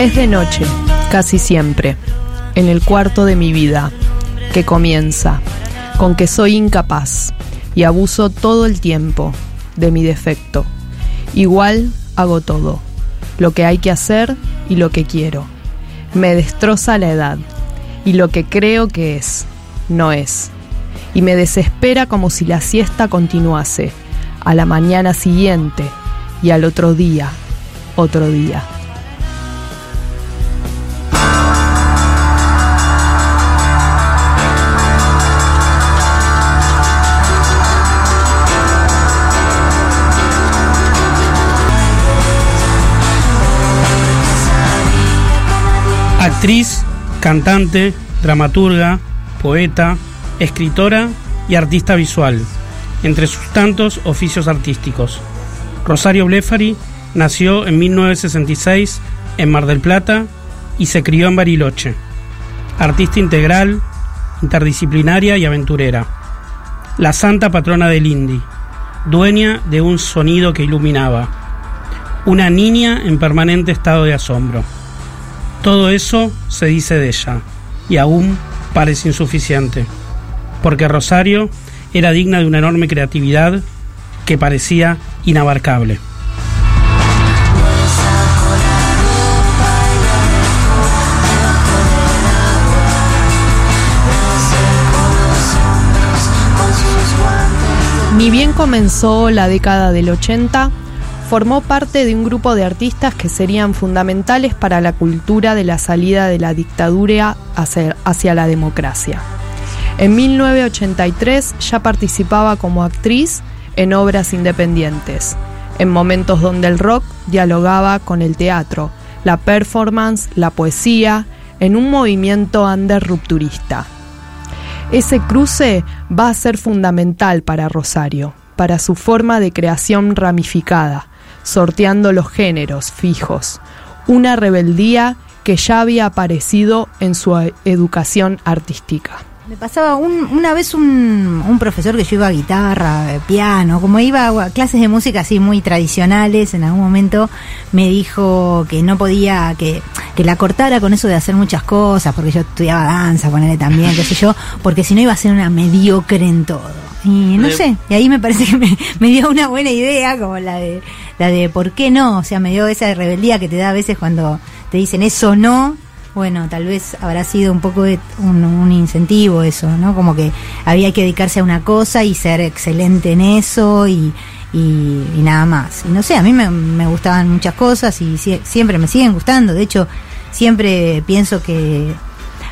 Es de noche, casi siempre, en el cuarto de mi vida, que comienza, con que soy incapaz y abuso todo el tiempo de mi defecto. Igual hago todo, lo que hay que hacer y lo que quiero. Me destroza la edad y lo que creo que es, no es. Y me desespera como si la siesta continuase, a la mañana siguiente y al otro día, otro día. Actriz, cantante, dramaturga, poeta, escritora y artista visual, entre sus tantos oficios artísticos. Rosario Blefari nació en 1966 en Mar del Plata y se crió en Bariloche. Artista integral, interdisciplinaria y aventurera. La santa patrona del indie, dueña de un sonido que iluminaba. Una niña en permanente estado de asombro. Todo eso se dice de ella, y aún parece insuficiente, porque Rosario era digna de una enorme creatividad que parecía inabarcable. Ni bien comenzó la década del 80, formó parte de un grupo de artistas que serían fundamentales para la cultura de la salida de la dictadura hacia, la democracia. En 1983 ya participaba como actriz en obras independientes, en momentos donde el rock dialogaba con el teatro, la performance, la poesía, en un movimiento under rupturista. Ese cruce va a ser fundamental para Rosario, para su forma de creación ramificada, sorteando los géneros fijos, una rebeldía que ya había aparecido en su educación artística. Me pasaba una vez un, profesor que yo iba a guitarra, eh, piano, como iba a clases de música así muy tradicionales, en algún momento me dijo que no podía, que, que la cortara con eso de hacer muchas cosas, porque yo estudiaba danza, ponerle también, qué sé yo, porque si no iba a ser una mediocre en todo. Y no sé, y ahí me parece que me, me dio una buena idea, como la de, la de por qué no, o sea, me dio esa rebeldía que te da a veces cuando te dicen eso no, bueno, tal vez habrá sido un poco de un, incentivo eso, ¿no? Como que había que dedicarse a una cosa y ser excelente en eso y, y, nada más. Y no sé, a mí me, gustaban muchas cosas y siempre me siguen gustando. De hecho, siempre pienso que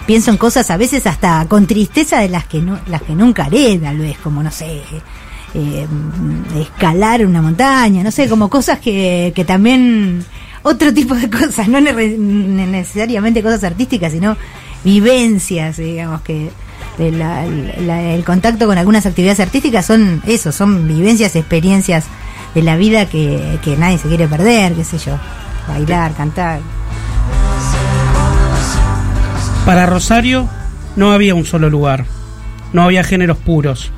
pienso en cosas a veces hasta con tristeza de las que no, las que nunca haré, tal vez, como no sé, eh, escalar una montaña, no sé, como cosas que, que también otro tipo de cosas, no necesariamente cosas artísticas, sino vivencias, digamos que el contacto con algunas actividades artísticas son eso, son vivencias, experiencias de la vida que, que nadie se quiere perder, qué sé yo, bailar, cantar. Para Rosario no había un solo lugar, no había géneros puros.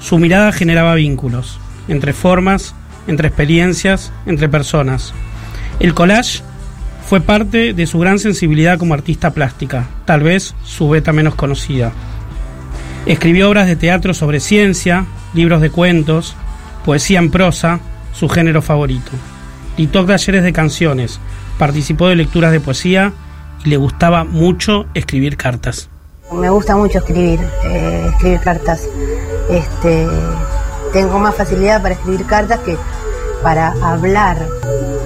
Su mirada generaba vínculos, entre formas, entre experiencias, entre personas. El collage fue parte de su gran sensibilidad como artista plástica, tal vez su beta menos conocida. Escribió obras de teatro sobre ciencia, libros de cuentos, poesía en prosa, su género favorito. Dictó talleres de canciones, participó de lecturas de poesía y le gustaba mucho escribir cartas. Me gusta mucho escribir, eh, escribir cartas. Este, tengo más facilidad para escribir cartas que para hablar.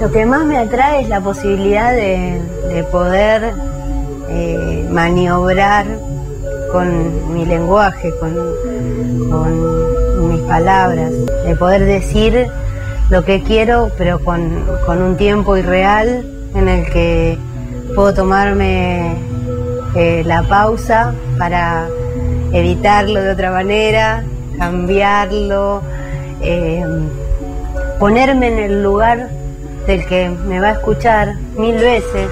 Lo que más me atrae es la posibilidad de, poder eh, maniobrar con mi lenguaje, con, mis palabras, de poder decir lo que quiero, pero con, un tiempo irreal en el que puedo tomarme eh, la pausa para evitarlo de otra manera, cambiarlo. Eh, ponerme en el lugar del que me va a escuchar mil veces.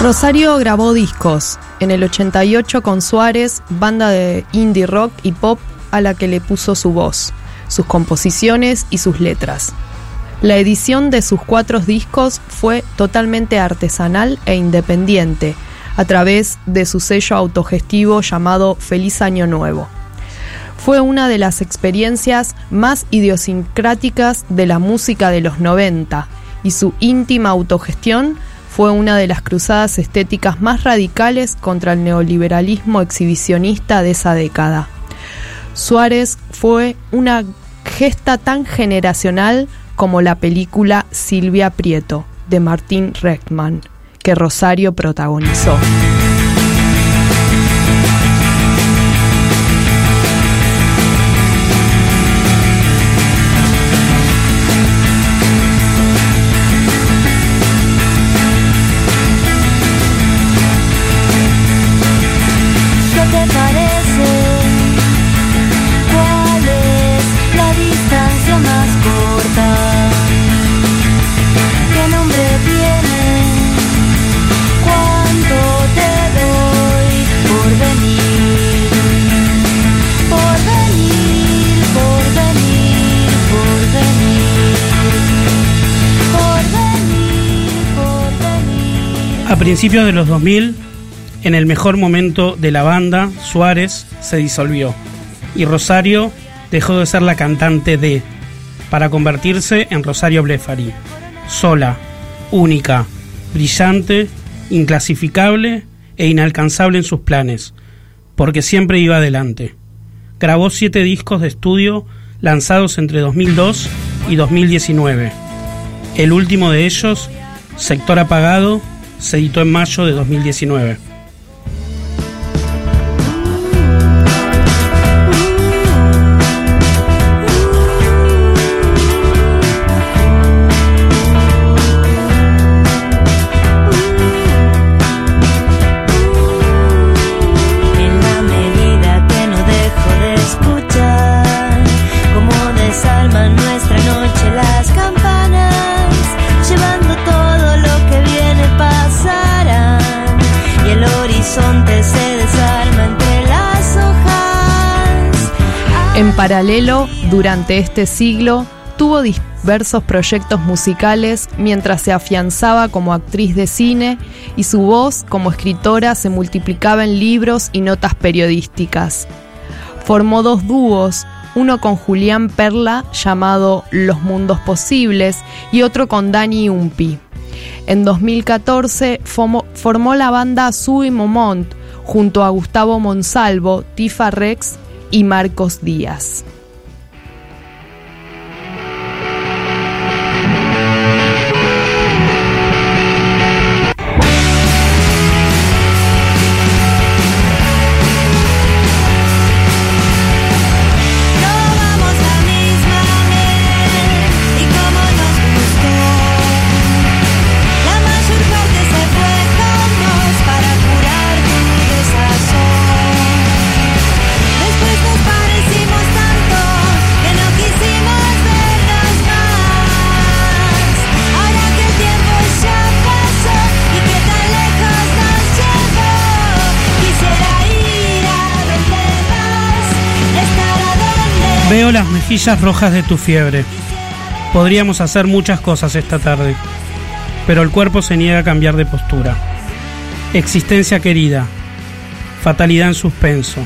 Rosario grabó discos, en el 88 con Suárez, banda de indie rock y pop a la que le puso su voz. sus composiciones y sus letras. La edición de sus cuatro discos fue totalmente artesanal e independiente, a través de su sello autogestivo llamado Feliz Año Nuevo. Fue una de las experiencias más idiosincráticas de la música de los 90 y su íntima autogestión fue una de las cruzadas estéticas más radicales contra el neoliberalismo exhibicionista de esa década. Suárez fue una gesta tan generacional como la película Silvia Prieto de Martín Reckman, que Rosario protagonizó. Principios de los 2000, en el mejor momento de la banda, Suárez se disolvió y Rosario dejó de ser la cantante de, para convertirse en Rosario Blefari, sola, única, brillante, inclasificable e inalcanzable en sus planes, porque siempre iba adelante. Grabó siete discos de estudio lanzados entre 2002 y 2019. El último de ellos, Sector Apagado, se editó en mayo de 2019. Paralelo, durante este siglo, tuvo diversos proyectos musicales mientras se afianzaba como actriz de cine y su voz como escritora se multiplicaba en libros y notas periodísticas. Formó dos dúos, uno con Julián Perla llamado Los Mundos Posibles y otro con Dani Umpi. En 2014 formó, la banda Sui Momont junto a Gustavo Monsalvo, Tifa Rex y Marcos Díaz. Veo las mejillas rojas de tu fiebre. Podríamos hacer muchas cosas esta tarde, pero el cuerpo se niega a cambiar de postura. Existencia querida, fatalidad en suspenso.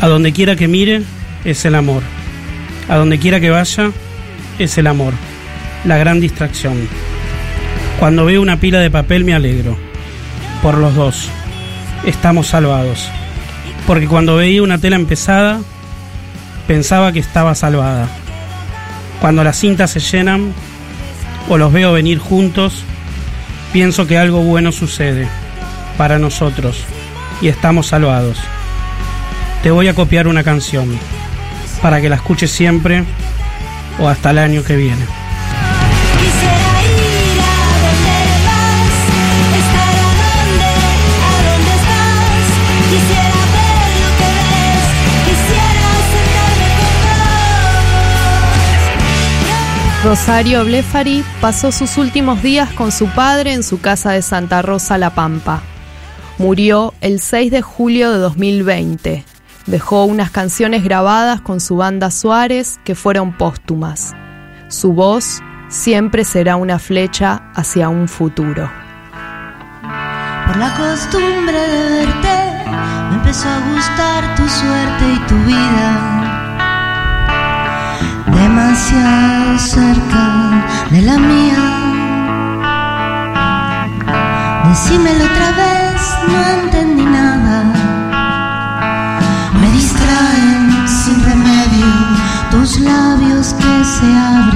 A donde quiera que mire, es el amor. A donde quiera que vaya, es el amor. La gran distracción. Cuando veo una pila de papel me alegro. Por los dos. Estamos salvados. Porque cuando veía una tela empezada, pensaba que estaba salvada. Cuando las cintas se llenan o los veo venir juntos, pienso que algo bueno sucede para nosotros y estamos salvados. Te voy a copiar una canción para que la escuches siempre o hasta el año que viene. Rosario Blefari pasó sus últimos días con su padre en su casa de Santa Rosa La Pampa. Murió el 6 de julio de 2020, Dejó unas canciones grabadas con su banda Suárez que fueron póstumas. Su voz siempre será una flecha hacia un futuro. Por la costumbre de verte, me empezó a gustar tu suerte y tu vida. Demasiado de la mía. Decímelo otra vez, no entendí nada. Me distraen sin remedio tus labios que se abren